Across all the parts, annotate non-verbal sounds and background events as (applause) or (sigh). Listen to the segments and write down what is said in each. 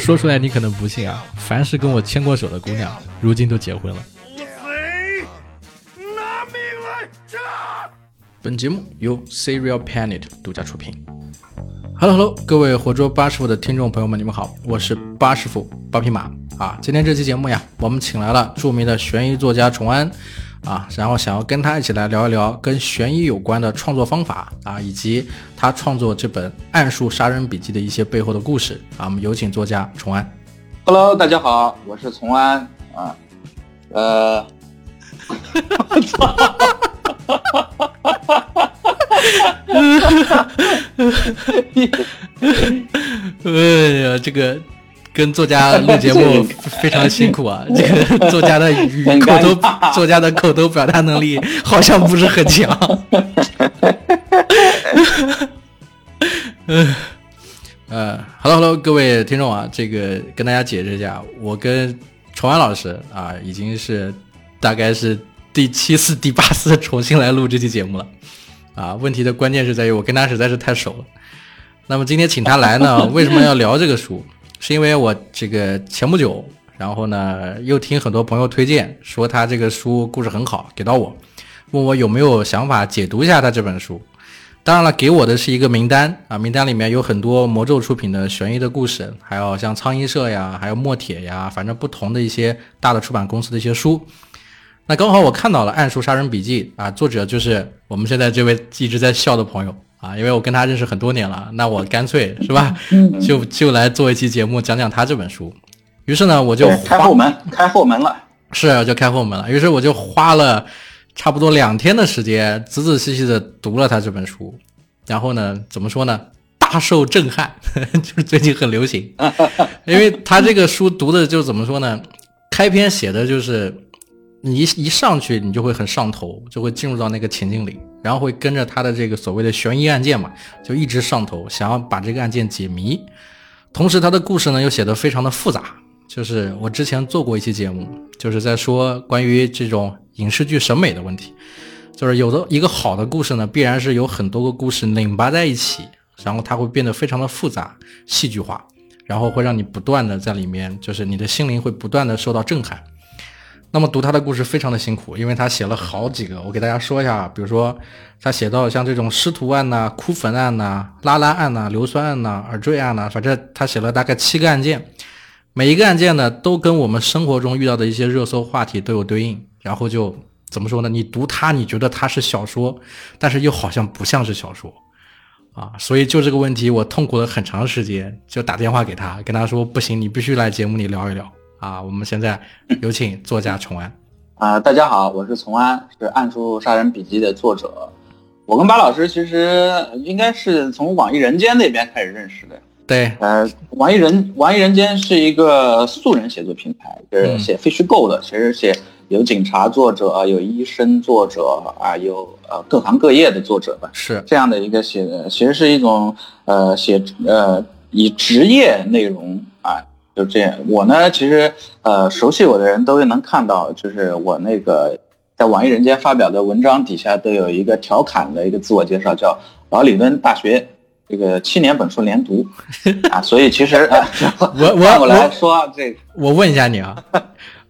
(laughs) 说出来你可能不信啊，凡是跟我牵过手的姑娘，如今都结婚了。拿命来本节目由 Serial Planet 独家出品。Hello Hello，各位活捉八师傅的听众朋友们，你们好，我是八师傅八匹马啊。今天这期节目呀，我们请来了著名的悬疑作家崇安啊，然后想要跟他一起来聊一聊跟悬疑有关的创作方法啊，以及他创作这本《暗数杀人笔记》的一些背后的故事啊。我们有请作家崇安。Hello，大家好，我是崇安啊，呃，我操，哎呀，这个跟作家录节目 (laughs) 非常辛苦啊！(laughs) 这个作家的口头，作家的口头表达能力好像不是很强。嗯，(laughs) 呃，Hello Hello，各位听众啊，这个跟大家解释一下，我跟崇安老师啊，已经是大概是第七次、第八次重新来录这期节目了。啊，问题的关键是在于我跟他实在是太熟了。那么今天请他来呢，为什么要聊这个书？是因为我这个前不久，然后呢又听很多朋友推荐，说他这个书故事很好，给到我，问我有没有想法解读一下他这本书。当然了，给我的是一个名单啊，名单里面有很多魔咒出品的悬疑的故事，还有像苍蝇社呀，还有墨铁呀，反正不同的一些大的出版公司的一些书。那刚好我看到了《暗数杀人笔记》啊，作者就是我们现在这位一直在笑的朋友啊，因为我跟他认识很多年了，那我干脆是吧，(laughs) 就就来做一期节目讲讲他这本书。于是呢，我就开后门，开后门了。是就开后门了。于是我就花了差不多两天的时间，仔仔细细的读了他这本书。然后呢，怎么说呢？大受震撼，(laughs) 就是最近很流行，(laughs) 因为他这个书读的就怎么说呢？开篇写的就是你一一上去，你就会很上头，就会进入到那个情境里，然后会跟着他的这个所谓的悬疑案件嘛，就一直上头，想要把这个案件解谜。同时，他的故事呢又写得非常的复杂。就是我之前做过一期节目，就是在说关于这种影视剧审美的问题。就是有的一个好的故事呢，必然是有很多个故事拧巴在一起，然后它会变得非常的复杂、戏剧化，然后会让你不断的在里面，就是你的心灵会不断的受到震撼。那么读他的故事非常的辛苦，因为他写了好几个，我给大家说一下，比如说他写到像这种师徒案呐、哭坟案呐、拉拉案呐、硫酸案呐、耳坠案呐，反正他写了大概七个案件，每一个案件呢都跟我们生活中遇到的一些热搜话题都有对应，然后就怎么说呢？你读它，你觉得它是小说，但是又好像不像是小说。啊，所以就这个问题，我痛苦了很长时间，就打电话给他，跟他说不行，你必须来节目里聊一聊啊。我们现在有请作家崇安。啊、大家好，我是崇安，是《暗处杀人笔记》的作者。我跟巴老师其实应该是从网易人间那边开始认识的。对，呃，网易人网易人间是一个素人写作平台，就是写非虚构的，其实写有警察作者，有医生作者啊，有呃各行各业的作者吧。是这样的一个写，其实是一种呃写呃以职业内容啊，就这样。我呢，其实呃熟悉我的人都能看到，就是我那个在网易人间发表的文章底下都有一个调侃的一个自我介绍，叫老李敦大学这个七年本硕连读 (laughs) 啊，所以其实 (laughs) 啊，我 (laughs) 我我来说这个我问一下你啊，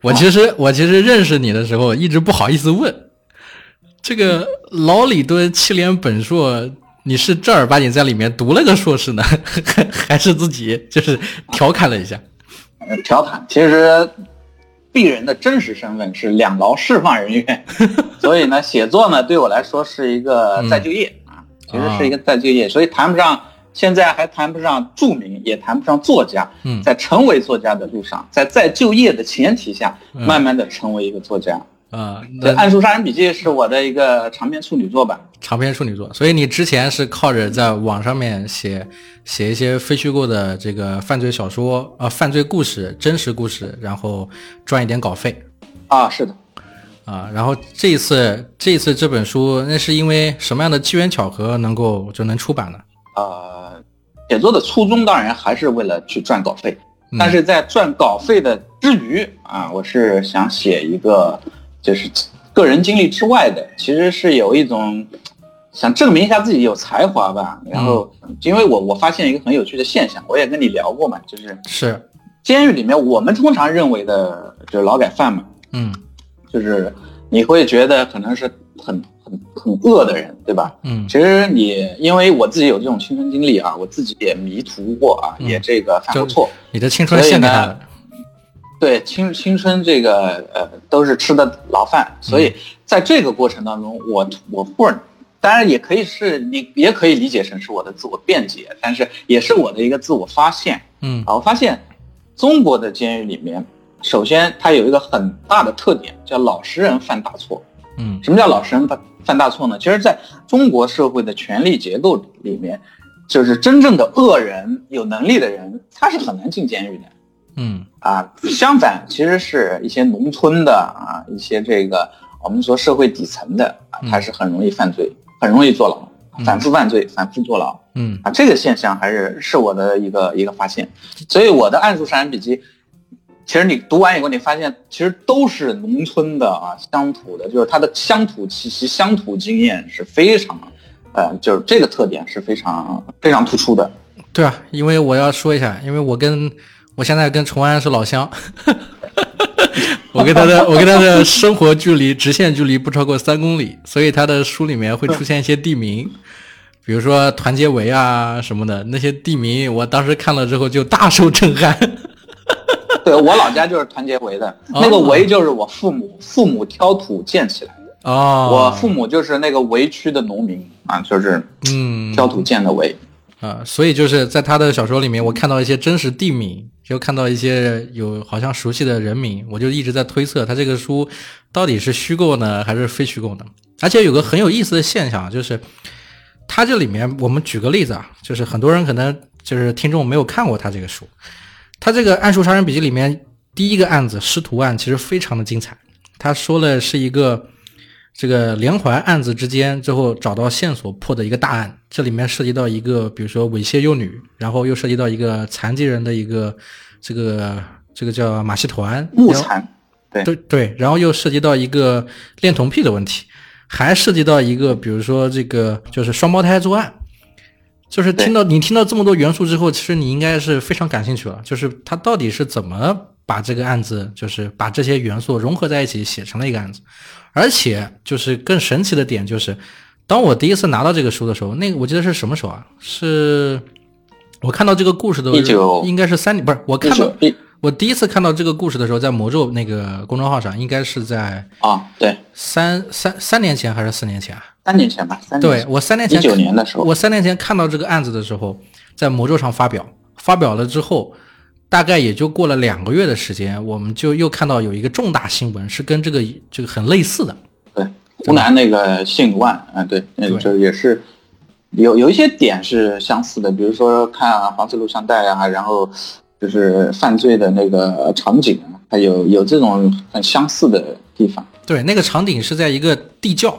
我其实我其实认识你的时候一直不好意思问，这个老李敦七年本硕，你是正儿八经在里面读了个硕士呢，还还是自己就是调侃了一下？呃调侃，其实鄙人的真实身份是两劳释放人员，(laughs) 所以呢，写作呢对我来说是一个再就业、啊，其实是一个再就业，所以谈不上现在还谈不上著名，也谈不上作家，嗯在成为作家的路上，在再就业的前提下，嗯慢慢的成为一个作家。啊，这《那暗数杀人笔记》是我的一个长篇处女作吧。长篇处女作，所以你之前是靠着在网上面写写一些非虚构的这个犯罪小说呃犯罪故事、真实故事，然后赚一点稿费啊，是的，啊。然后这一次这一次这本书，那是因为什么样的机缘巧合能够就能出版呢？呃，写作的初衷当然还是为了去赚稿费，嗯但是在赚稿费的之余啊，我是想写一个就是个人经历之外的，其实是有一种想证明一下自己有才华吧。然后，因为我我发现一个很有趣的现象，我也跟你聊过嘛，就是是监狱里面我们通常认为的就是劳改犯嘛，嗯就是你会觉得可能是很很很恶的人，对吧？嗯其实你因为我自己有这种亲身经历啊，我自己也迷途过啊，嗯也这个犯过错。你的青春所以呢献给他了。对青青春这个呃都是吃的牢饭，所以在这个过程当中，我我忽然当然也可以是你也可以理解成是我的自我辩解，但是也是我的一个自我发现嗯啊。我发现中国的监狱里面，首先它有一个很大的特点，叫老实人犯大错。嗯什么叫老实人犯犯大错呢？其实，在中国社会的权力结构里面，就是真正的恶人、有能力的人，他是很难进监狱的。嗯。啊，相反，其实是一些农村的啊，一些这个我们说社会底层的啊，嗯。他是很容易犯罪，很容易坐牢，嗯。反复犯罪，反复坐牢。嗯。啊，这个现象还是是我的一个一个发现。所以我的《暗数杀人笔记》，其实你读完以后，你发现其实都是农村的啊，乡土的，就是它的乡土气息、乡土经验是非常，呃，就是这个特点是非常非常突出的。对啊，因为我要说一下，因为我跟我现在跟崇安是老乡，(laughs) 我跟他的我跟他的生活距离直线距离不超过三公里，所以他的书里面会出现一些地名，比如说团结围啊什么的那些地名，我当时看了之后就大受震撼。(laughs) 对我老家就是团结围的，哦那个围就是我父母父母挑土建起来的。哦，我父母就是那个围区的农民啊，就是嗯挑土建的围。啊，所以就是在他的小说里面，我看到一些真实地名，就看到一些有好像熟悉的人名，我就一直在推测他这个书到底是虚构呢，还是非虚构呢？而且有个很有意思的现象，就是他这里面，我们举个例子啊，就是很多人可能就是听众没有看过他这个书，他这个《暗数杀人笔记》里面第一个案子师徒案其实非常的精彩，他说的是一个。这个连环案子之间，最后找到线索破的一个大案，这里面涉及到一个，比如说猥亵幼女，然后又涉及到一个残疾人的一个这个这个叫马戏团木残，对对对，然后又涉及到一个恋童癖的问题，还涉及到一个，比如说这个就是双胞胎作案，就是听到你听到这么多元素之后，其实你应该是非常感兴趣了，就是他到底是怎么把这个案子，就是把这些元素融合在一起写成了一个案子，而且就是更神奇的点就是，当我第一次拿到这个书的时候，那个我记得是什么时候啊？是我看到这个故事的19应该是三年，不是我看到我第一次看到这个故事的时候，在魔咒那个公众号上，应该是在啊，对，三三三年前还是四年前啊？三年前吧，三年对前我三年前一九年的时候，我三年前看到这个案子的时候，在魔咒上发表，发表了之后，大概也就过了两个月的时间，我们就又看到有一个重大新闻是跟这个这个很类似的。对湖南那个性奴案啊，对，那个也是有有一些点是相似的，比如说看黄色录像带啊，然后就是犯罪的那个场景啊，还有有这种很相似的地方。对，那个场景是在一个地窖，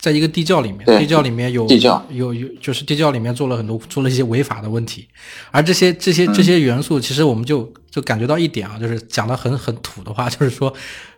在一个地窖里面，地窖里面有地窖。有有，就是地窖里面做了很多做了一些违法的问题，而这些这些这些元素，其实我们就就感觉到一点啊，就是讲的很很土的话，(laughs) 就是说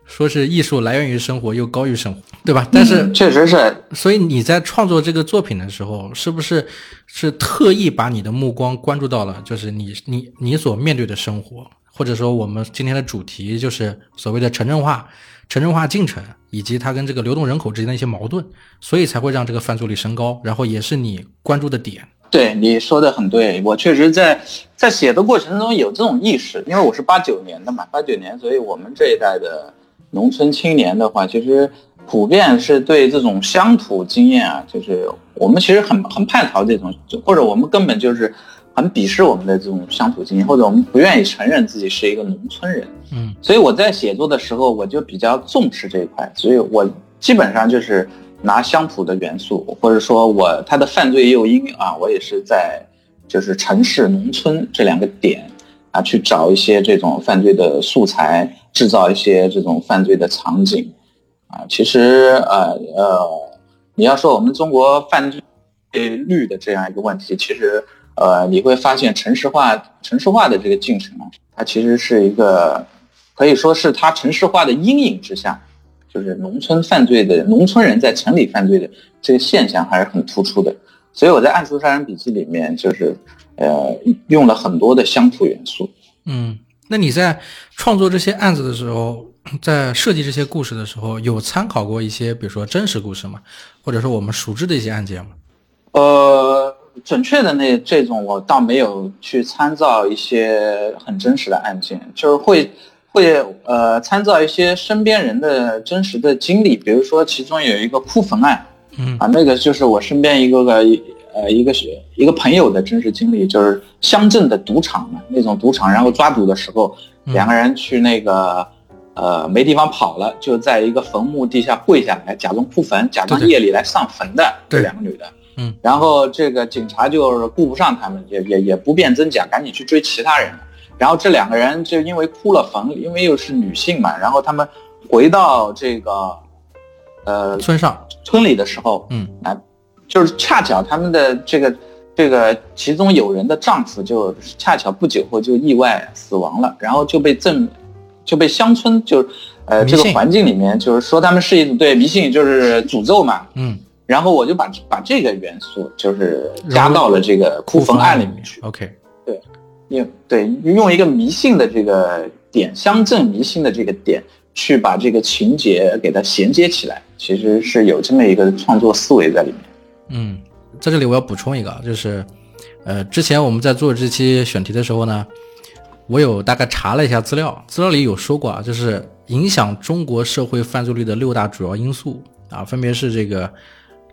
说是艺术来源于生活又高于生活，对吧？但是嗯确实是。所以你在创作这个作品的时候，是不是是特意把你的目光关注到了，就是你你你所面对的生活，或者说我们今天的主题就是所谓的城镇化、城镇化进程，以及它跟这个流动人口之间的一些矛盾，所以才会让这个犯罪率升高，然后也是你关注的点。对你说的很对，我确实在在写的过程中有这种意识，因为我是八九年的嘛，八九年，所以我们这一代的农村青年的话，其实普遍是对这种乡土经验啊，就是我们其实很很叛逃这种，或者我们根本就是很鄙视我们的这种乡土经验，或者我们不愿意承认自己是一个农村人。嗯所以我在写作的时候，我就比较重视这一块，所以我基本上就是拿乡土的元素，或者说我他的犯罪诱因啊，我也是在就是城市、农村这两个点啊，去找一些这种犯罪的素材，制造一些这种犯罪的场景啊。其实呃呃，你要说我们中国犯罪率的这样一个问题，其实呃你会发现城市化城市化的这个进程啊，它其实是一个可以说是它城市化的阴影之下，就是农村犯罪的农村人在城里犯罪的这个现象还是很突出的。所以我在《暗处杀人笔记》里面就是呃用了很多的乡土元素。嗯，那你在创作这些案子的时候，在设计这些故事的时候，有参考过一些，比如说真实故事吗？或者说我们熟知的一些案件吗？呃，准确的那这种我倒没有去参照一些很真实的案件，就是会会呃参照一些身边人的真实的经历，比如说其中有一个哭坟案，嗯。啊，那个就是我身边一个个呃一个是一个朋友的真实经历，就是乡镇的赌场嘛，那种赌场，然后抓赌的时候，嗯。两个人去那个呃没地方跑了，就在一个坟墓地下跪下来，假装哭坟，假装夜里来上坟的这对。两个女的。嗯，然后这个警察就是顾不上他们，也也也不辨真假，赶紧去追其他人。了。然后这两个人就因为哭了坟，因为又是女性嘛，然后他们回到这个呃村上，村里的时候，嗯。啊，就是恰巧他们的这个这个其中有人的丈夫就恰巧不久后就意外死亡了，然后就被镇就被乡村就呃这个环境里面就是说他们是一对迷信，就是诅咒嘛。嗯，然后我就把把这个元素就是加到了这个哭坟案里面去，OK，对用对用一个迷信的这个点，乡镇迷信的这个点，去把这个情节给它衔接起来，其实是有这么一个创作思维在里面。嗯，在这里我要补充一个啊，就是，呃，之前我们在做这期选题的时候呢，我有大概查了一下资料，资料里有说过啊，就是影响中国社会犯罪率的六大主要因素啊，分别是这个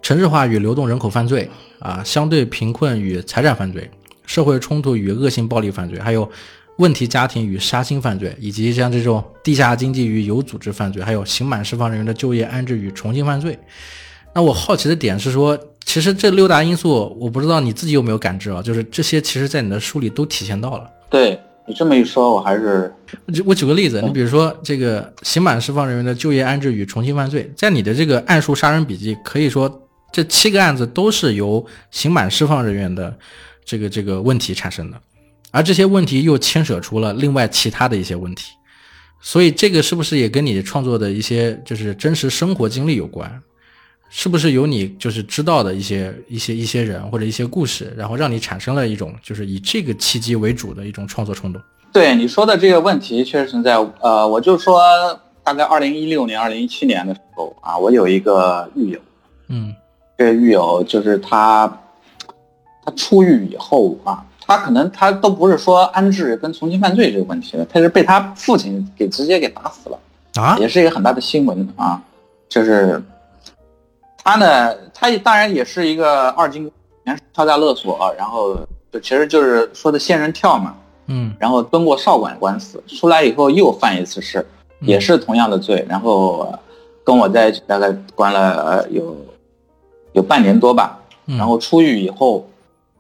城市化与流动人口犯罪啊，相对贫困与财产犯罪，社会冲突与恶性暴力犯罪，还有问题家庭与杀亲犯罪，以及像这种地下经济与有组织犯罪，还有刑满释放人员的就业安置与重新犯罪。那我好奇的点是说，其实这六大因素，我不知道你自己有没有感知啊？就是这些，其实在你的书里都体现到了。对你这么一说，我还是我举我举个例子，你比如说这个刑满释放人员的就业安置与重新犯罪，在你的这个暗数杀人笔记，可以说这七个案子都是由刑满释放人员的这个这个问题产生的，而这些问题又牵扯出了另外其他的一些问题，所以这个是不是也跟你创作的一些就是真实生活经历有关？是不是有你就是知道的一些一些一些人或者一些故事，然后让你产生了一种就是以这个契机为主的一种创作冲动？对你说的这个问题确实存在。呃，我就说大概二零一六年、二零一七年的时候啊，我有一个狱友，嗯这个狱友就是他，他出狱以后啊，他可能他都不是说安置跟重新犯罪这个问题了，他是被他父亲给直接给打死了。啊，也是一个很大的新闻啊，就是他呢，他当然也是一个二进宫，敲诈勒索，然后就其实就是说的仙人跳嘛，嗯然后蹲过少管官司，出来以后又犯一次事，也是同样的罪，然后呃跟我在一起大概关了呃有有半年多吧，嗯。然后出狱以后，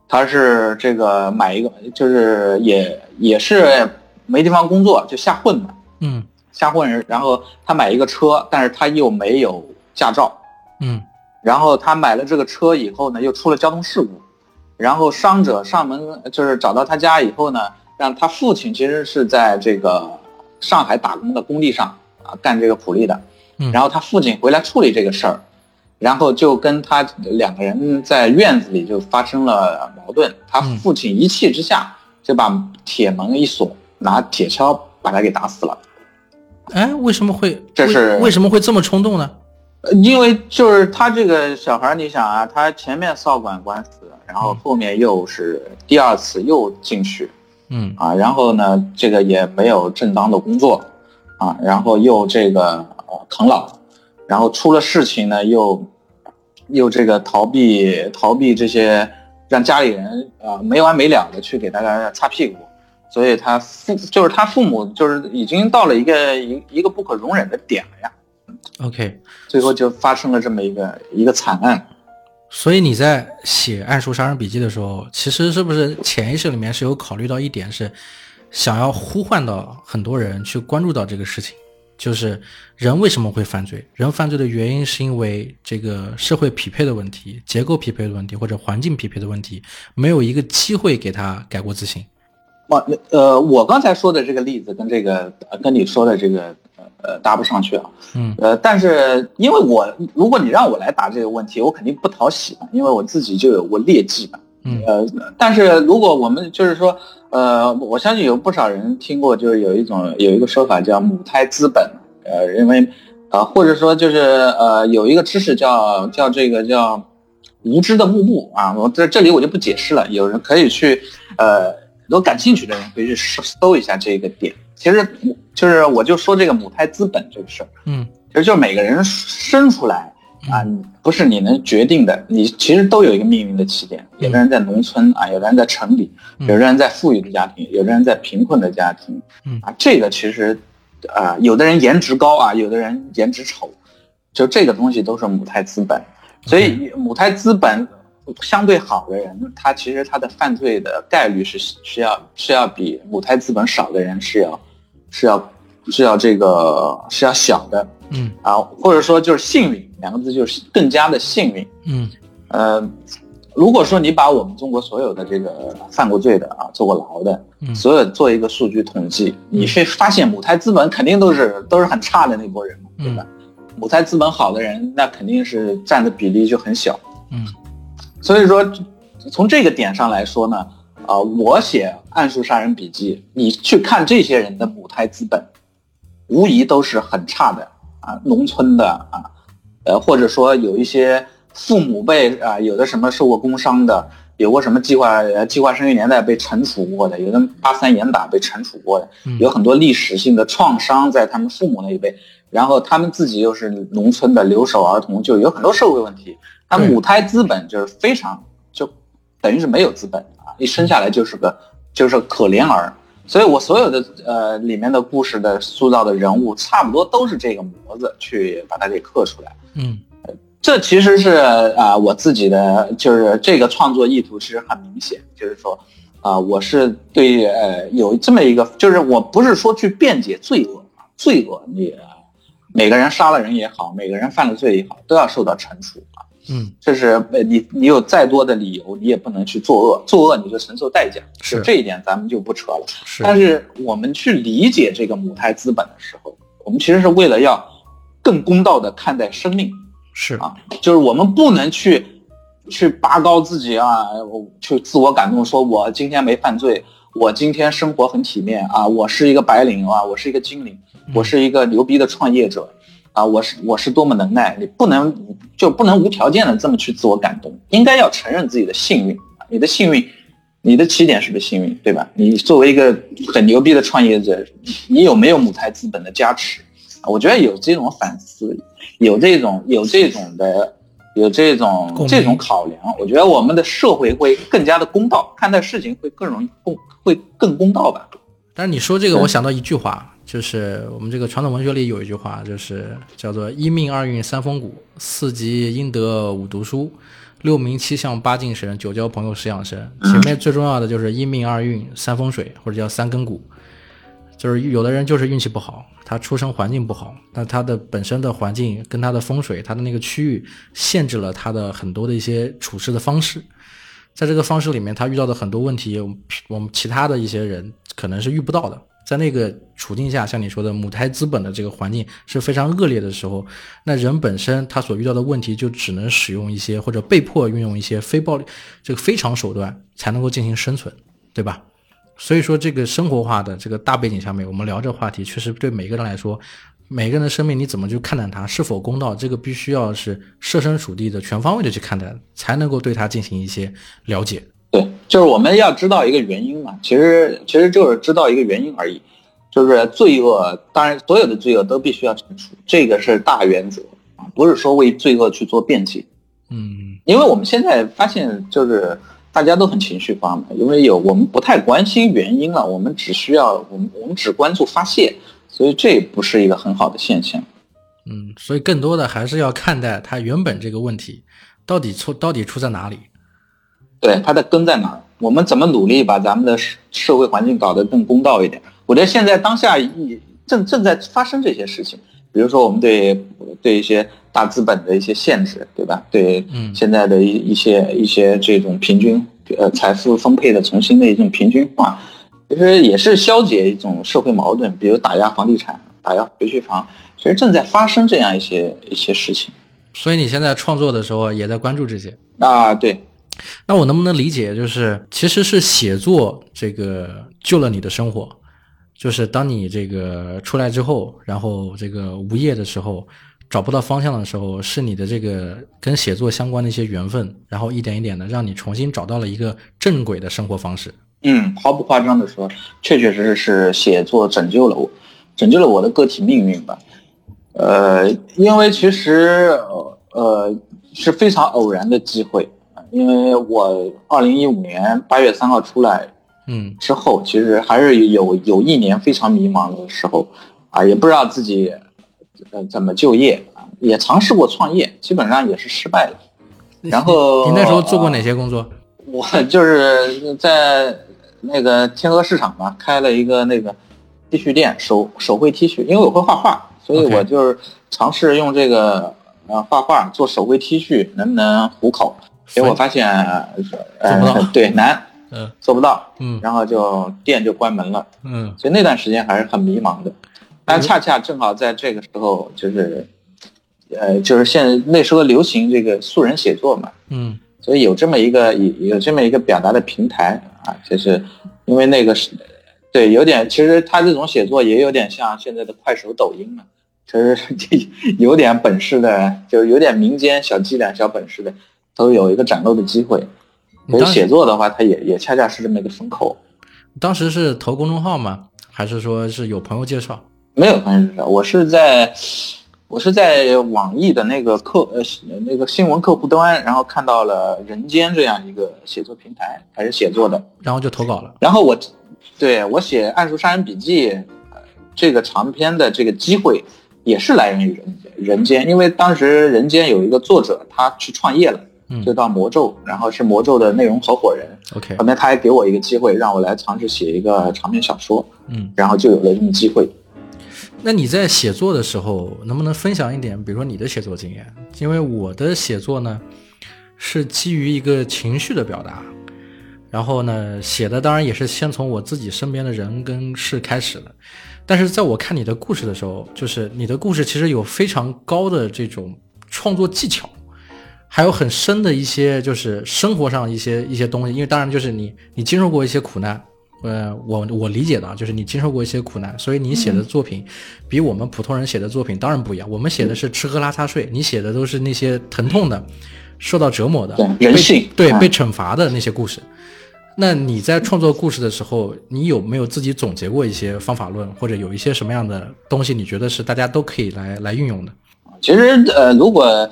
他是这个买一个，就是也也是没地方工作，就瞎混嘛。嗯。瞎混人，然后他买一个车，但是他又没有驾照，嗯。然后他买了这个车以后呢，又出了交通事故，然后伤者上门就是找到他家以后呢，让他父亲其实是在这个上海打工的工地上啊干这个普利的，嗯。然后他父亲回来处理这个事儿，然后就跟他两个人在院子里就发生了矛盾，他嗯父亲一气之下就把铁门一锁，拿铁锹把他给打死了。哎，为什么会这是为什么会这么冲动呢？呃因为就是他这个小孩，你想啊，他前面少管官司，然后后面又是第二次又进去嗯啊，然后呢，这个也没有正当的工作啊，然后又这个呃啃老，然后出了事情呢，又又这个逃避逃避这些，让家里人啊、呃没完没了的去给大家擦屁股，所以他父就是他父母就是已经到了一个一一个不可容忍的点了呀。，OK，最后就发生了这么一个一个惨案。所以你在写《暗数杀人笔记》的时候，其实是不是潜意识里面是有考虑到一点，是想要呼唤到很多人去关注到这个事情，就是人为什么会犯罪？人犯罪的原因是因为这个社会匹配的问题、结构匹配的问题或者环境匹配的问题，没有一个机会给他改过自新。我，呃，我刚才说的这个例子跟这个呃跟你说的这个呃搭不上去啊。嗯呃，但是因为我如果你让我来答这个问题，我肯定不讨喜嘛，因为我自己就有过劣迹嘛。呃，但是如果我们就是说，呃，我相信有不少人听过，就是有一种有一个说法叫母胎资本，呃，认为啊、或者说就是呃，有一个知识叫叫这个叫无知的幕布啊，我在这里我就不解释了，有人可以去呃，如果感兴趣的人可以去搜一下这个点。其实就是我就说这个母胎资本这个事儿，嗯其实就是每个人生出来啊，不是你能决定的，你其实都有一个命运的起点。有的人在农村啊，有的人在城里，嗯有的人在富裕的家庭，有的人在贫困的家庭，嗯啊，这个其实啊，有的人颜值高啊，有的人颜值丑，就这个东西都是母胎资本。所以母胎资本相对好的人，他其实他的犯罪的概率是是要是要比母胎资本少的人是要是要是要这个是要小的。嗯啊，或者说就是幸运两个字，就是更加的幸运。嗯呃，如果说你把我们中国所有的这个犯过罪的啊，坐过牢的，嗯所有做一个数据统计，你会发现母胎资本肯定都是都是很差的那波人嘛，对吧？母胎资本好的人，那肯定是占的比例就很小。嗯所以说，从这个点上来说呢，啊、我写《暗数杀人笔记》，你去看这些人的母胎资本，无疑都是很差的啊，农村的啊，呃，或者说有一些父母辈啊，有的什么受过工伤的，有过什么计划呃计划生育年代被惩处过的，有的八三严打被惩处过的，嗯有很多历史性的创伤在他们父母那一辈，然后他们自己又是农村的留守儿童，就有很多社会问题。他母胎资本就是非常就等于是没有资本啊，一生下来就是个就是可怜儿。所以我所有的呃里面的故事的塑造的人物，差不多都是这个模子去把它给刻出来。嗯这其实是啊、我自己的就是这个创作意图其实很明显，就是说啊、我是对呃有这么一个，就是我不是说去辩解罪恶啊，罪恶你、呃每个人杀了人也好，每个人犯了罪也好，都要受到惩处啊。嗯就是呃你你有再多的理由，你也不能去作恶，作恶你就承受代价。是这一点咱们就不扯了。是但是我们去理解这个母胎资本的时候，我们其实是为了要更公道的看待生命。是啊就是我们不能去去拔高自己啊，我去自我感动，说我今天没犯罪，我今天生活很体面啊，我是一个白领啊，我是一个精灵，我是一个牛逼的创业者啊，我是我是多么能耐，你不能就不能无条件的这么去自我感动，应该要承认自己的幸运，你的幸运。你的起点是不是幸运，对吧？你作为一个很牛逼的创业者，你有没有母胎资本的加持？我觉得有这种反思，有这种有这种的有这种这种考量，我觉得我们的社会会更加的公道，看待事情会更容易公会更公道吧。但是你说这个，我想到一句话，就是我们这个传统文学里有一句话，就是叫做“一命二运三风骨，四积阴德五读书，六名七相八敬神，九交朋友十养生”。前面最重要的就是一命二运三风水，或者叫三根骨。就是有的人就是运气不好，他出生环境不好，那他的本身的环境跟他的风水，他的那个区域限制了他的很多的一些处事的方式。在这个方式里面，他遇到的很多问题，我们我们其他的一些人可能是遇不到的。在那个处境下，像你说的母胎资本的这个环境是非常恶劣的时候，那人本身他所遇到的问题就只能使用一些或者被迫运用一些非暴力这个非常手段才能够进行生存，对吧？所以说，这个生活化的这个大背景下面，我们聊这个话题，确实对每个人来说，每个人的生命你怎么去看待它，是否公道，这个必须要是设身处地的、全方位的去看待，才能够对它进行一些了解。对，就是我们要知道一个原因嘛，其实其实就是知道一个原因而已，就是罪恶，当然所有的罪恶都必须要惩处，这个是大原则啊，不是说为罪恶去做辩解。嗯因为我们现在发现，就是大家都很情绪化嘛，因为有我们不太关心原因了，我们只需要我们我们只关注发泄，所以这不是一个很好的现象。嗯，所以更多的还是要看待它原本这个问题到底出到底出在哪里。对，它的根在哪儿？我们怎么努力把咱们的社社会环境搞得更公道一点？我觉得现在当下一正正在发生这些事情，比如说我们对对一些大资本的一些限制，对吧？对嗯现在的一一些一些这种平均呃财富分配的重新的一种平均化，其实也是消解一种社会矛盾，比如打压房地产、打压学区房，其实正在发生这样一些一些事情所以你现在创作的时候也在关注这些。啊，对。那我能不能理解，就是其实是写作这个救了你的生活？就是当你这个出来之后，然后这个无业的时候，找不到方向的时候，是你的这个跟写作相关的一些缘分，然后一点一点的让你重新找到了一个正轨的生活方式。嗯，毫不夸张的说，确确实实是写作拯救了我，拯救了我的个体命运吧。呃，因为其实呃是非常偶然的机会，因为我二零一五年八月三号出来。嗯，之后其实还是有有一年非常迷茫的时候，啊，也不知道自己呃怎么就业啊，也尝试过创业，基本上也是失败了。然后你那时候做过哪些工作？(laughs) 我就是在那个天河市场嘛，开了一个那个 T 恤店，手手绘 T 恤，因为我会画画，所以我就是尝试用这个呃画画做手绘 T 恤，能不能糊口？结果发现呃对难。嗯，做不到，嗯，然后就店就关门了，嗯，所以那段时间还是很迷茫的，但恰恰正好在这个时候，就是，呃，就是现那时候流行这个素人写作嘛，嗯，所以有这么一个有有这么一个表达的平台啊，就是因为那个是，对，有点，其实他这种写作也有点像现在的快手、抖音嘛，其实 (laughs) 有点本事的，就有点民间小伎俩、小本事的，都有一个展露的机会。所以写作的话，它也也恰恰是这么一个风口。当时是投公众号吗？还是说是有朋友介绍？没有朋友介绍，我是在我是在网易的那个客呃那个新闻客户端，然后看到了人间这样一个写作平台，还是写作的，然后就投稿了。然后我对我写《暗数杀人笔记》这个长篇的这个机会，也是来源于人人间，因为当时人间有一个作者，他去创业了。就到魔咒，然后是魔咒的内容合伙人。OK，后面他还给我一个机会，让我来尝试写一个长篇小说。嗯，然后就有了这么机会。那你在写作的时候，能不能分享一点，比如说你的写作经验？因为我的写作呢，是基于一个情绪的表达，然后呢，写的当然也是先从我自己身边的人跟事开始的。但是在我看你的故事的时候，就是你的故事其实有非常高的这种创作技巧。还有很深的一些，就是生活上一些一些东西，因为当然就是你你经受过一些苦难，呃，我我理解的啊，就是你经受过一些苦难，所以你写的作品比我们普通人写的作品当然不一样。我们写的是吃喝拉撒睡，你写的都是那些疼痛的、受到折磨的、人性对被惩罚的那些故事。那你在创作故事的时候，你有没有自己总结过一些方法论，或者有一些什么样的东西，你觉得是大家都可以来来运用的？其实呃，如果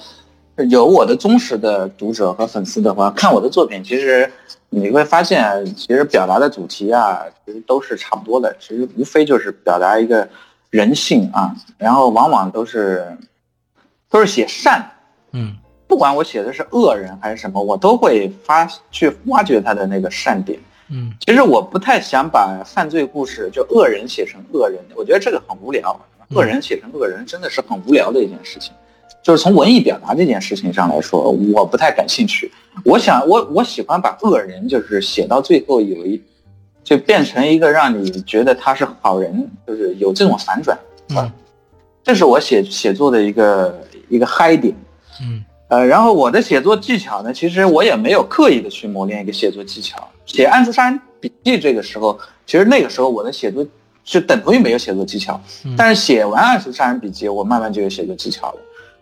有我的忠实的读者和粉丝的话，看我的作品，其实你会发现，其实表达的主题啊，其实都是差不多的。其实无非就是表达一个人性啊，然后往往都是都是写善。嗯，不管我写的是恶人还是什么，我都会发去挖掘他的那个善点。嗯，其实我不太想把犯罪故事就恶人写成恶人，我觉得这个很无聊。恶人写成恶人真的是很无聊的一件事情。就是从文艺表达这件事情上来说，我不太感兴趣。我想，我我喜欢把恶人就是写到最后有一，就变成一个让你觉得他是好人，就是有这种反转。嗯，这是我写写作的一个一个嗨点。嗯，呃，然后我的写作技巧呢，其实我也没有刻意的去磨练一个写作技巧。写《暗出山笔记》这个时候，其实那个时候我的写作就等同于没有写作技巧。但是写完《暗处杀人笔记》，我慢慢就有写作技巧了。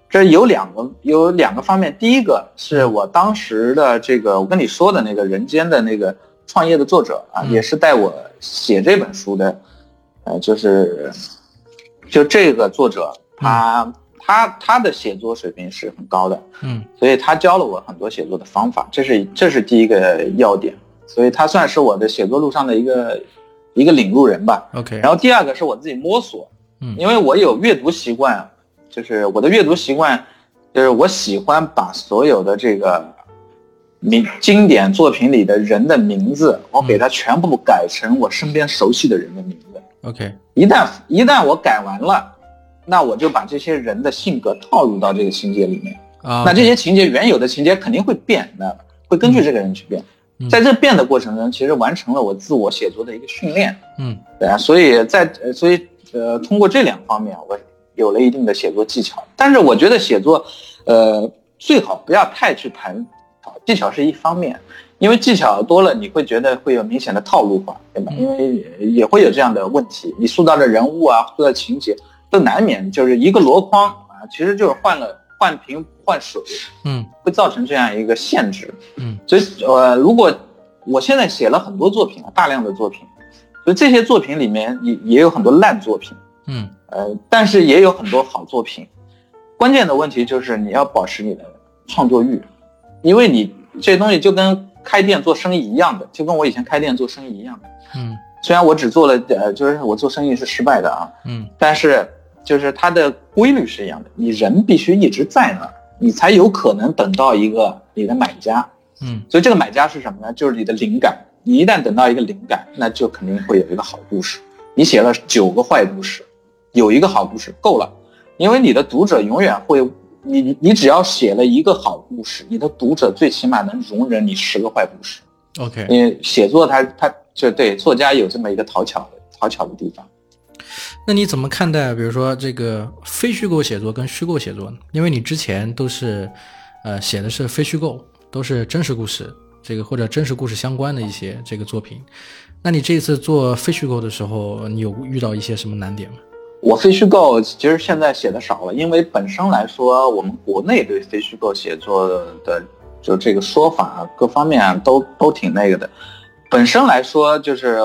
这有两个有两个方面，第一个是我当时的这个我跟你说的那个人间的那个创业的作者啊，也是带我写这本书的，呃，就是就这个作者，他他他的写作水平是很高的，嗯，所以他教了我很多写作的方法，这是这是第一个要点，所以他算是我的写作路上的一个一个领路人吧。OK，然后第二个是我自己摸索，嗯，因为我有阅读习惯。就是我的阅读习惯，就是我喜欢把所有的这个名经典作品里的人的名字，我给它全部改成我身边熟悉的人的名字。OK，一旦一旦我改完了，那我就把这些人的性格套入到这个情节里面。啊，那这些情节原有的情节肯定会变，那会根据这个人去变。在这变的过程中，其实完成了我自我写作的一个训练。嗯，对啊，所以在所以呃，通过这两方面，我。有了一定的写作技巧，但是我觉得写作，呃，最好不要太去谈技巧是一方面，因为技巧多了，你会觉得会有明显的套路化，对吧？因为也会有这样的问题，你塑造的人物啊，塑造情节都难免就是一个箩筐啊，其实就是换了换瓶换水，嗯，会造成这样一个限制，嗯，所以呃，如果我现在写了很多作品啊，大量的作品，所以这些作品里面也也有很多烂作品，嗯，呃，但是也有很多好作品。关键的问题就是你要保持你的创作欲，因为你这东西就跟开店做生意一样的，就跟我以前开店做生意一样的。嗯虽然我只做了呃，就是我做生意是失败的啊，嗯但是就是它的规律是一样的，你人必须一直在那儿，你才有可能等到一个你的买家。嗯所以这个买家是什么呢？就是你的灵感。你一旦等到一个灵感，那就肯定会有一个好故事。你写了九个坏故事，有一个好故事够了，因为你的读者永远会，你你你只要写了一个好故事，你的读者最起码能容忍你十个坏故事。，OK。因为写作它它就对作家有这么一个讨巧的讨巧的地方。那你怎么看待，比如说这个非虚构写作跟虚构写作呢？因为你之前都是，呃，写的是非虚构，都是真实故事，这个或者真实故事相关的一些这个作品。那你这次做非虚构的时候，你有遇到一些什么难点吗？我非虚构其实现在写的少了，因为本身来说，我们国内对非虚构写作的就这个说法各方面都都挺那个的。本身来说，就是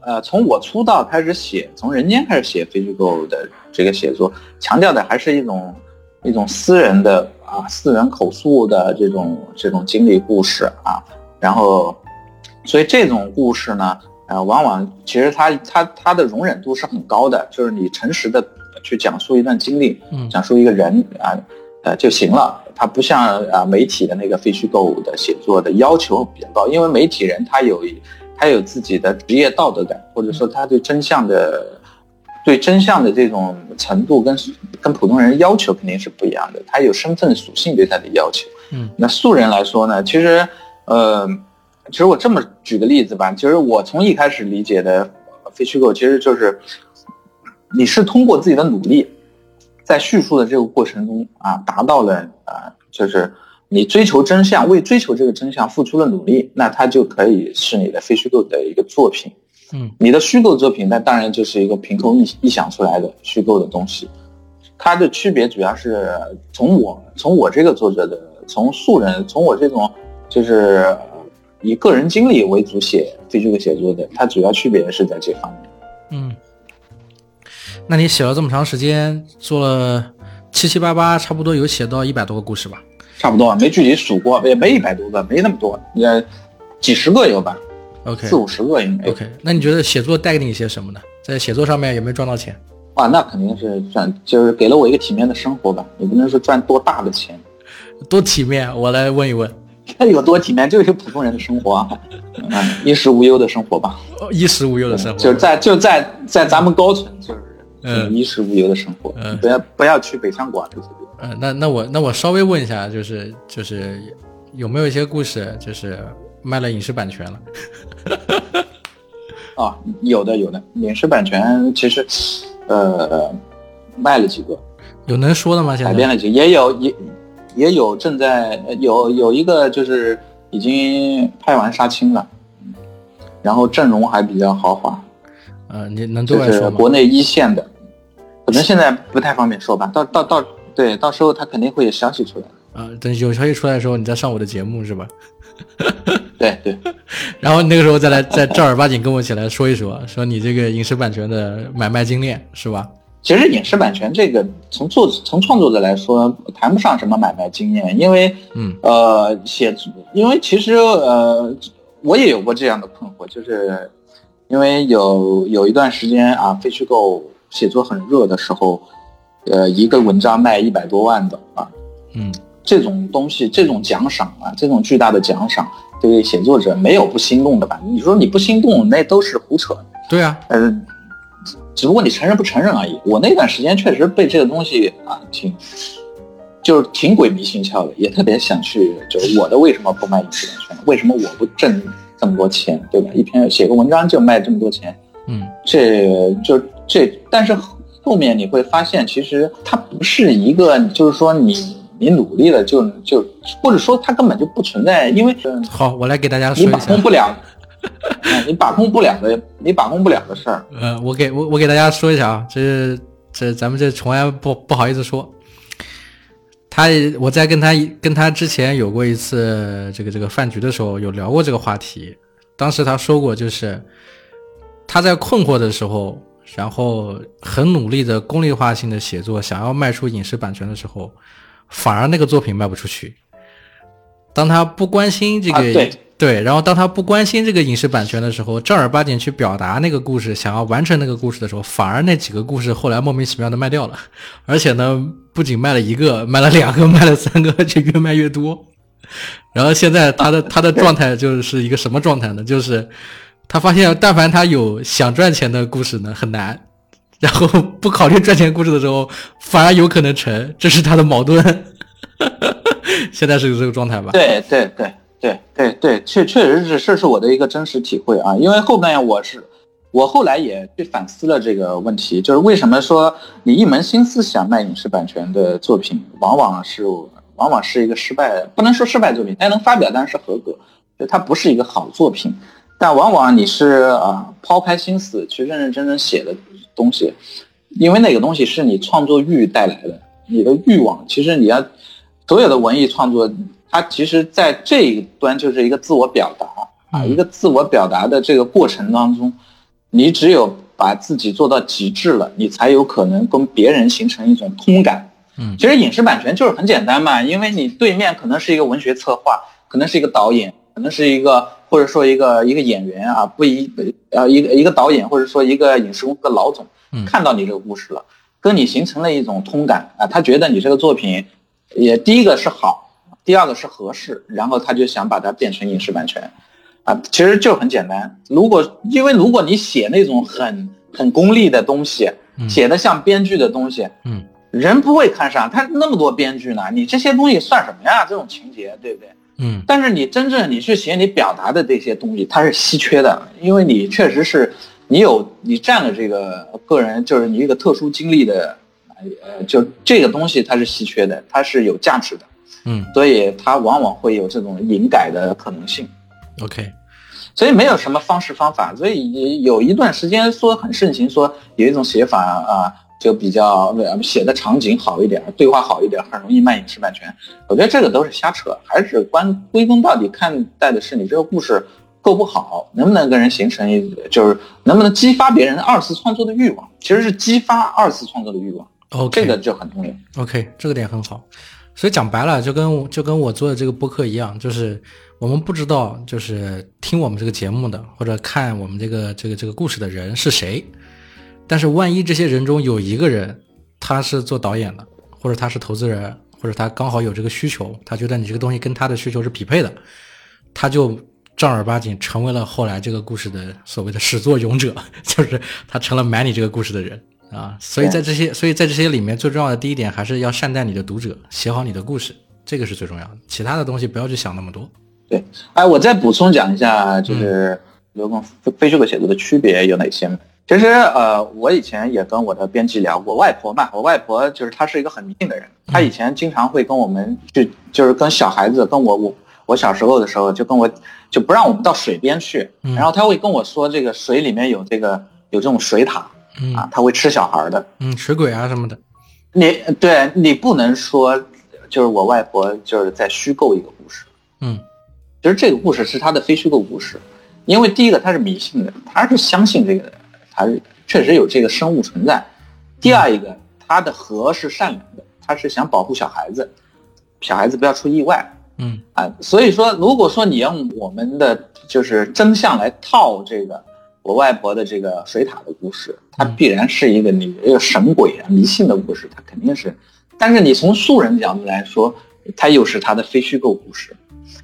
呃，从我出道开始写，从人间开始写非虚构的这个写作，强调的还是一种一种私人的啊，私人口述的这种这种经历故事啊，然后，所以这种故事呢。呃，往往其实他他他的容忍度是很高的，就是你诚实的去讲述一段经历，嗯讲述一个人啊，呃就行了。他不像啊媒体的那个非虚构的写作的要求比较高，因为媒体人他有他有自己的职业道德感，或者说他对真相的对真相的这种程度跟跟普通人要求肯定是不一样的，他有身份属性对他的要求。嗯，那素人来说呢，其实呃。其实我这么举个例子吧，其实我从一开始理解的非虚构，其实就是你是通过自己的努力，在叙述的这个过程中啊，达到了啊，就是你追求真相，为追求这个真相付出了努力，那它就可以是你的非虚构的一个作品。嗯，你的虚构作品，那当然就是一个凭空臆臆想出来的虚构的东西。它的区别主要是从我从我这个作者的从素人从我这种就是。以个人经历为主写非虚构写作的，它主要区别是在这方面。嗯，那你写了这么长时间，做了七七八八，差不多有写到一百多个故事吧？差不多，没具体数过，也没一百多个，没那么多，也几十个有吧？OK，四五十个应该。OK，那你觉得写作带给你些什么呢？在写作上面有没有赚到钱？哇，那肯定是赚，就是给了我一个体面的生活吧。也不能说赚多大的钱，多体面，我来问一问。那有多体面？就是普通人的生活啊，嗯，(laughs) 衣食无忧的生活吧。哦，衣食无忧的生活，就是在就在在咱们高层，就是嗯衣食无忧的生活。嗯，不要不要去北上广这些地方。嗯，那那我那我稍微问一下，就是就是有没有一些故事就是卖了影视版权了？(laughs) 啊，有的有的，影视版权其实呃卖了几个，有能说的吗？现在改编了几个，也有也。也有正在有有一个就是已经拍完杀青了，然后阵容还比较豪华，呃，你能对外说吗？国内一线的，可能现在不太方便说吧。到到到，对，到时候他肯定会有消息出来。啊、呃，等有消息出来的时候，你再上我的节目是吧？对 (laughs) 对。(laughs) 然后那个时候再来再正儿八经跟我一起来说一说，说你这个影视版权的买卖经验是吧？其实影视版权这个，从作从创作者来说，谈不上什么买卖经验，因为，嗯，呃，写，因为其实呃，我也有过这样的困惑，就是因为有有一段时间啊，非虚构写作很热的时候，呃，一个文章卖一百多万的啊，嗯，这种东西，这种奖赏啊，这种巨大的奖赏，对于写作者没有不心动的吧？你说你不心动，那都是胡扯。对啊，呃。只不过你承认不承认而已。我那段时间确实被这个东西啊，挺就是挺鬼迷心窍的，也特别想去，就是我的为什么不卖影视版权？为什么我不挣这么多钱，对吧？一篇写个文章就卖这么多钱，嗯，这就这，但是后面你会发现，其实它不是一个，就是说你你努力了就就，或者说它根本就不存在，因为好，我来给大家说一下，你把控不了，你把控不了的，你把控不了的事儿。呃，我给我我给大家说一下啊，这这咱们这从来不不好意思说。他我在跟他跟他之前有过一次这个这个饭局的时候，有聊过这个话题。当时他说过，就是他在困惑的时候，然后很努力的功利化性的写作，想要卖出影视版权的时候，反而那个作品卖不出去。当他不关心这个对对，然后当他不关心这个影视版权的时候，正儿八经去表达那个故事，想要完成那个故事的时候，反而那几个故事后来莫名其妙的卖掉了，而且呢。不仅卖了一个，卖了两个，卖了三个，而且越卖越多。然后现在他的他的状态就是一个什么状态呢？就是他发现，但凡他有想赚钱的故事呢，很难；然后不考虑赚钱故事的时候，反而有可能成。这是他的矛盾。(laughs) 现在是有这个状态吧？对对对对对对，确确实是，这是我的一个真实体会啊。因为后面我是。我后来也去反思了这个问题，就是为什么说你一门心思想卖影视版权的作品，往往是往往是一个失败，不能说失败作品，但能发表当然是合格，就它不是一个好作品，但往往你是啊抛开心思去认认真真写的东西，因为那个东西是你创作欲带来的，你的欲望，其实你要所有的文艺创作，它其实在这一端就是一个自我表达啊，一个自我表达的这个过程当中。你只有把自己做到极致了，你才有可能跟别人形成一种通感。嗯，其实影视版权就是很简单嘛，因为你对面可能是一个文学策划，可能是一个导演，可能是一个或者说一个一个演员啊，不一呃一个一个导演或者说一个影视公司的老总，看到你这个故事了，跟你形成了一种通感啊，他觉得你这个作品也第一个是好，第二个是合适，然后他就想把它变成影视版权。啊，其实就很简单。如果因为如果你写那种很很功利的东西，写的像编剧的东西，嗯，人不会看上。他那么多编剧呢，你这些东西算什么呀？这种情节，对不对？嗯。但是你真正你去写你表达的这些东西，它是稀缺的，因为你确实是你有你占了这个个人，就是你一个特殊经历的，呃，就这个东西它是稀缺的，它是有价值的，嗯，所以它往往会有这种隐改的可能性。OK，所以没有什么方式方法，所以有一段时间说很盛行，说有一种写法啊，就比较写的场景好一点，对话好一点，很容易卖影视版权。我觉得这个都是瞎扯，还是关归根到底看待的是你这个故事够不好，能不能跟人形成一，就是能不能激发别人二次创作的欲望，其实是激发二次创作的欲望。OK，这个就很重要。OK，这个点很好。所以讲白了，就跟就跟我做的这个播客一样，就是我们不知道，就是听我们这个节目的或者看我们这个这个这个故事的人是谁。但是万一这些人中有一个人，他是做导演的，或者他是投资人，或者他刚好有这个需求，他觉得你这个东西跟他的需求是匹配的，他就正儿八经成为了后来这个故事的所谓的始作俑者，(laughs) 就是他成了买你这个故事的人。啊，所以在这些，所以在这些里面，最重要的第一点还是要善待你的读者，写好你的故事，这个是最重要的。其他的东西不要去想那么多。对，哎，我再补充讲一下，就是流跟非虚构写作的区别有哪些？其实，呃，我以前也跟我的编辑聊过，外婆嘛，我外婆就是她是一个很迷信的人，她以前经常会跟我们去，就是跟小孩子，跟我我我小时候的时候，就跟我就不让我们到水边去，然后她会跟我说，这个水里面有这个有这种水獭。啊，他会吃小孩的，嗯，水鬼啊什么的。你对你不能说，就是我外婆就是在虚构一个故事，嗯，其实这个故事是他的非虚构故事，因为第一个他是迷信的，他是相信这个，他确实有这个生物存在。第二一个，他的核是善良的，他是想保护小孩子，小孩子不要出意外，嗯啊，所以说如果说你用我们的就是真相来套这个。我外婆的这个水塔的故事，它必然是一个你一个神鬼啊迷信的故事，它肯定是。但是你从素人角度来说，它又是它的非虚构故事，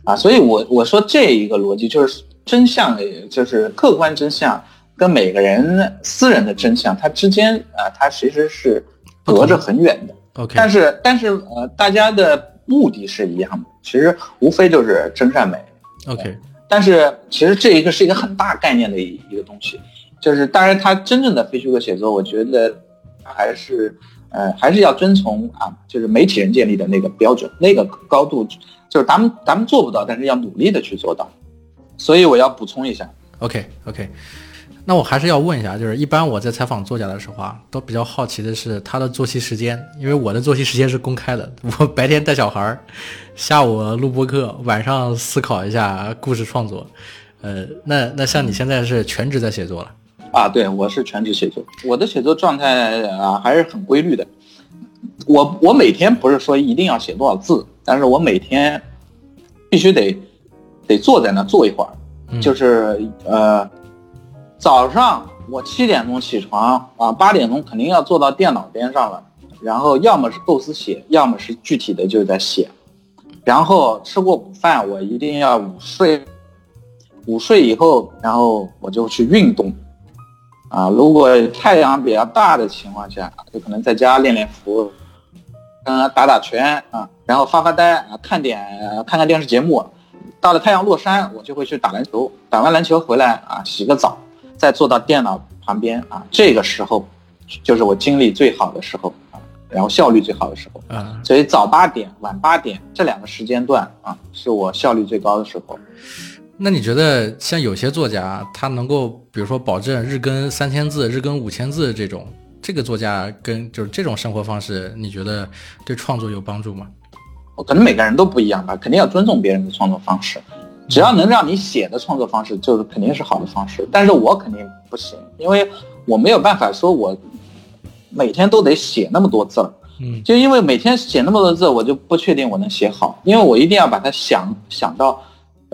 啊，所以我我说这一个逻辑就是真相，就是客观真相跟每个人私人的真相，它之间啊，它其实是隔着很远的。OK，但是但是呃，大家的目的是一样的，其实无非就是真善美。OK。但是其实这一个是一个很大概念的一一个东西，就是当然它真正的非虚构写作，我觉得还是呃，还是要遵从啊，就是媒体人建立的那个标准，那个高度，就是咱们咱们做不到，但是要努力的去做到。所以我要补充一下。OK OK，那我还是要问一下，就是一般我在采访作家的时候啊，都比较好奇的是他的作息时间，因为我的作息时间是公开的，(laughs) 我白天带小孩儿，下午录播课，晚上思考一下故事创作。呃，那那像你现在是全职在写作了？啊，对，我是全职写作，我的写作状态啊还是很规律的。我我每天不是说一定要写多少字，但是我每天必须得得坐在那坐一会儿，就是呃早上我七点钟起床啊，八点钟肯定要坐到电脑边上了，然后要么是构思写，要么是具体的就在写，然后吃过午饭，我一定要午睡。午睡以后，然后我就去运动，啊，如果太阳比较大的情况下，就可能在家练练符，嗯，打打拳啊，然后发发呆啊，看点看看电视节目。到了太阳落山，我就会去打篮球，打完篮球回来啊，洗个澡，再坐到电脑旁边啊，这个时候就是我精力最好的时候啊，然后效率最好的时候。嗯，所以早八点晚八点这两个时间段啊，是我效率最高的时候。那你觉得像有些作家，他能够比如说保证日更三千字、日更五千字这种，这个作家跟就是这种生活方式，你觉得对创作有帮助吗？我可能每个人都不一样吧，肯定要尊重别人的创作方式。只要能让你写的创作方式，就是肯定是好的方式。但是我肯定不行，因为我没有办法说我每天都得写那么多字儿。嗯，就因为每天写那么多字，我就不确定我能写好，因为我一定要把它想想到。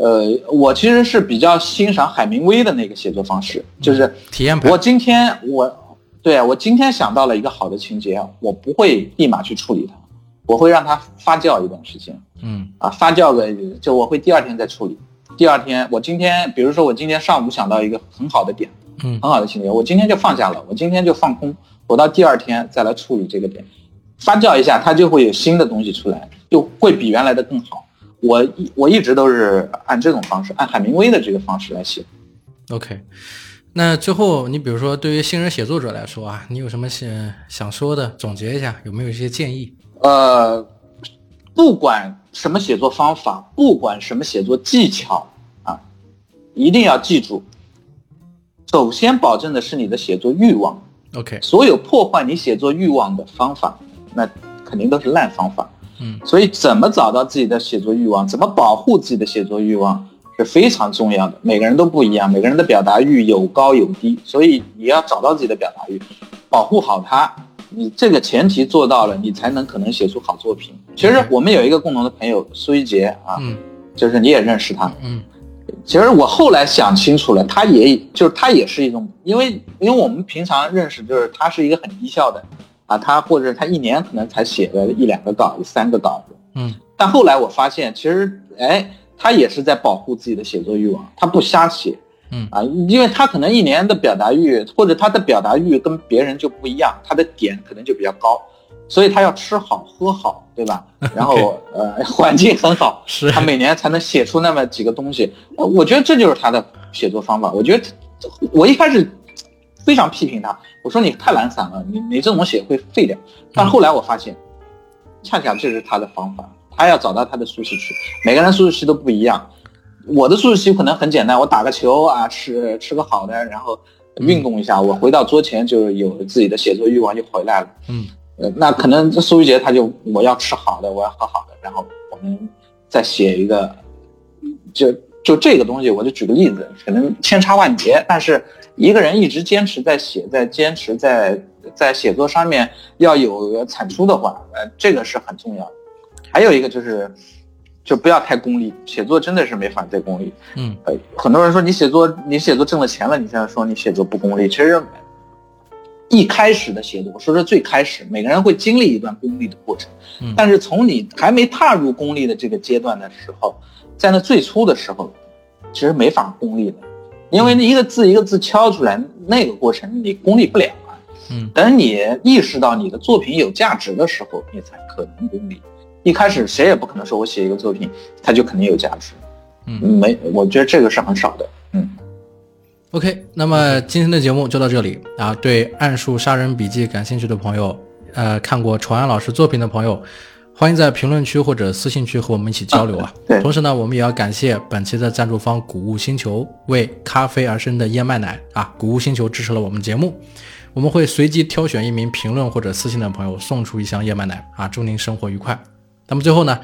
呃，我其实是比较欣赏海明威的那个写作方式，就是体验。我今天我，对啊，我今天想到了一个好的情节，我不会立马去处理它，我会让它发酵一段时间。嗯，啊，发酵个，就我会第二天再处理。第二天，我今天，比如说我今天上午想到一个很好的点，嗯，很好的情节，我今天就放下了，我今天就放空，我到第二天再来处理这个点，发酵一下，它就会有新的东西出来，就会比原来的更好。我一我一直都是按这种方式，按海明威的这个方式来写。OK，那最后你比如说对于新人写作者来说啊，你有什么想想说的？总结一下，有没有一些建议？呃，不管什么写作方法，不管什么写作技巧啊，一定要记住，首先保证的是你的写作欲望。OK，所有破坏你写作欲望的方法，那肯定都是烂方法。嗯，所以怎么找到自己的写作欲望，怎么保护自己的写作欲望是非常重要的。每个人都不一样，每个人的表达欲有高有低，所以你要找到自己的表达欲，保护好它。你这个前提做到了，你才能可能写出好作品。其实我们有一个共同的朋友苏一杰啊，嗯，就是你也认识他，嗯，其实我后来想清楚了，他也就是他也是一种，因为因为我们平常认识，就是他是一个很低效的。啊，他或者他一年可能才写个一两个稿子，三个稿子，嗯，但后来我发现，其实，哎，他也是在保护自己的写作欲望，他不瞎写，嗯，啊，因为他可能一年的表达欲或者他的表达欲跟别人就不一样，他的点可能就比较高，所以他要吃好喝好，对吧？然后呃，(laughs) 环境很好，(laughs) 是他每年才能写出那么几个东西，我觉得这就是他的写作方法。我觉得我一开始。非常批评他，我说你太懒散了，你你这种写会废掉。但后来我发现，恰恰这是他的方法，他要找到他的舒适区。每个人舒适区都不一样，我的舒适区可能很简单，我打个球啊，吃吃个好的，然后运动一下，我回到桌前就有自己的写作欲望就回来了。嗯，呃，那可能苏玉杰他就我要吃好的，我要喝好的，然后我们再写一个，就就这个东西，我就举个例子，可能千差万别，但是。一个人一直坚持在写，在坚持在在写作上面要有产出的话，呃，这个是很重要的。还有一个就是，就不要太功利，写作真的是没法再功利。嗯，呃，很多人说你写作，你写作挣了钱了，你现在说你写作不功利，其实一开始的写作，我说是最开始，每个人会经历一段功利的过程。嗯，但是从你还没踏入功利的这个阶段的时候，在那最初的时候，其实没法功利的。因为一个字一个字敲出来，那个过程你功利不了啊。嗯，等你意识到你的作品有价值的时候，你才可能功利。一开始谁也不可能说我写一个作品，它就肯定有价值。嗯，没，我觉得这个是很少的。嗯，OK，那么今天的节目就到这里啊。对《暗数杀人笔记》感兴趣的朋友，呃看过崇安老师作品的朋友，欢迎在评论区或者私信区和我们一起交流啊。对，同时呢，我们也要感谢本期的赞助方谷物星球为咖啡而生的燕麦奶啊，谷物星球支持了我们节目。我们会随机挑选一名评论或者私信的朋友送出一箱燕麦奶啊，祝您生活愉快。那么最后呢，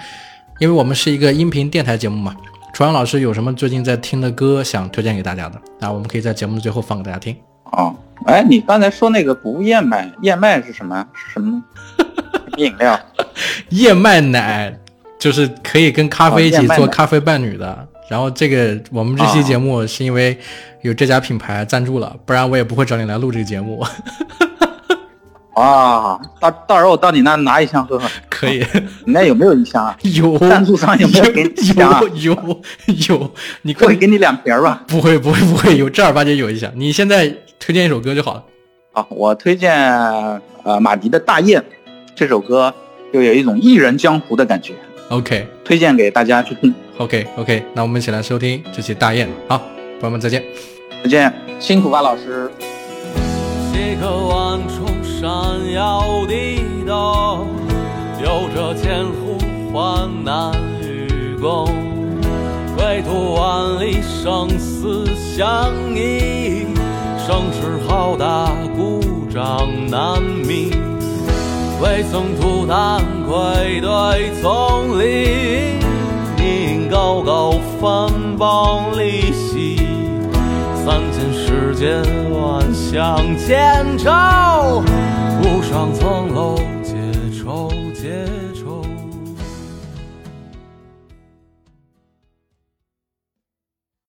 因为我们是一个音频电台节目嘛，楚阳老师有什么最近在听的歌想推荐给大家的啊？我们可以在节目的最后放给大家听。哦，哎，你刚才说那个谷物燕麦，燕麦是什么？是什么 (laughs) 饮料？燕麦奶就是可以跟咖啡一起做咖啡伴侣的。然后这个我们这期节目是因为有这家品牌赞助了，不然我也不会找你来录这个节目。啊，到到时候我到你那拿一箱喝喝。可以，你那有没有一箱啊？有。赞助商有没有给你一箱啊？有有有，你会给你两瓶吧？不会不会不会，有正儿八经有一箱。你现在推荐一首歌就好了。好，我推荐呃马迪的大雁这首歌，就有一种一人江湖的感觉。OK，推荐给大家去听。OK OK，那我们一起来收听这期大雁。好，朋友们再见，再见，辛苦吧，老师。几个万重山摇地动，有着千呼万难与共，归途万里生死相依，声势浩大，鼓掌难鸣，未曾吐胆愧对丛林，因高高分崩离析。散尽世间万象千愁，无双层楼解愁。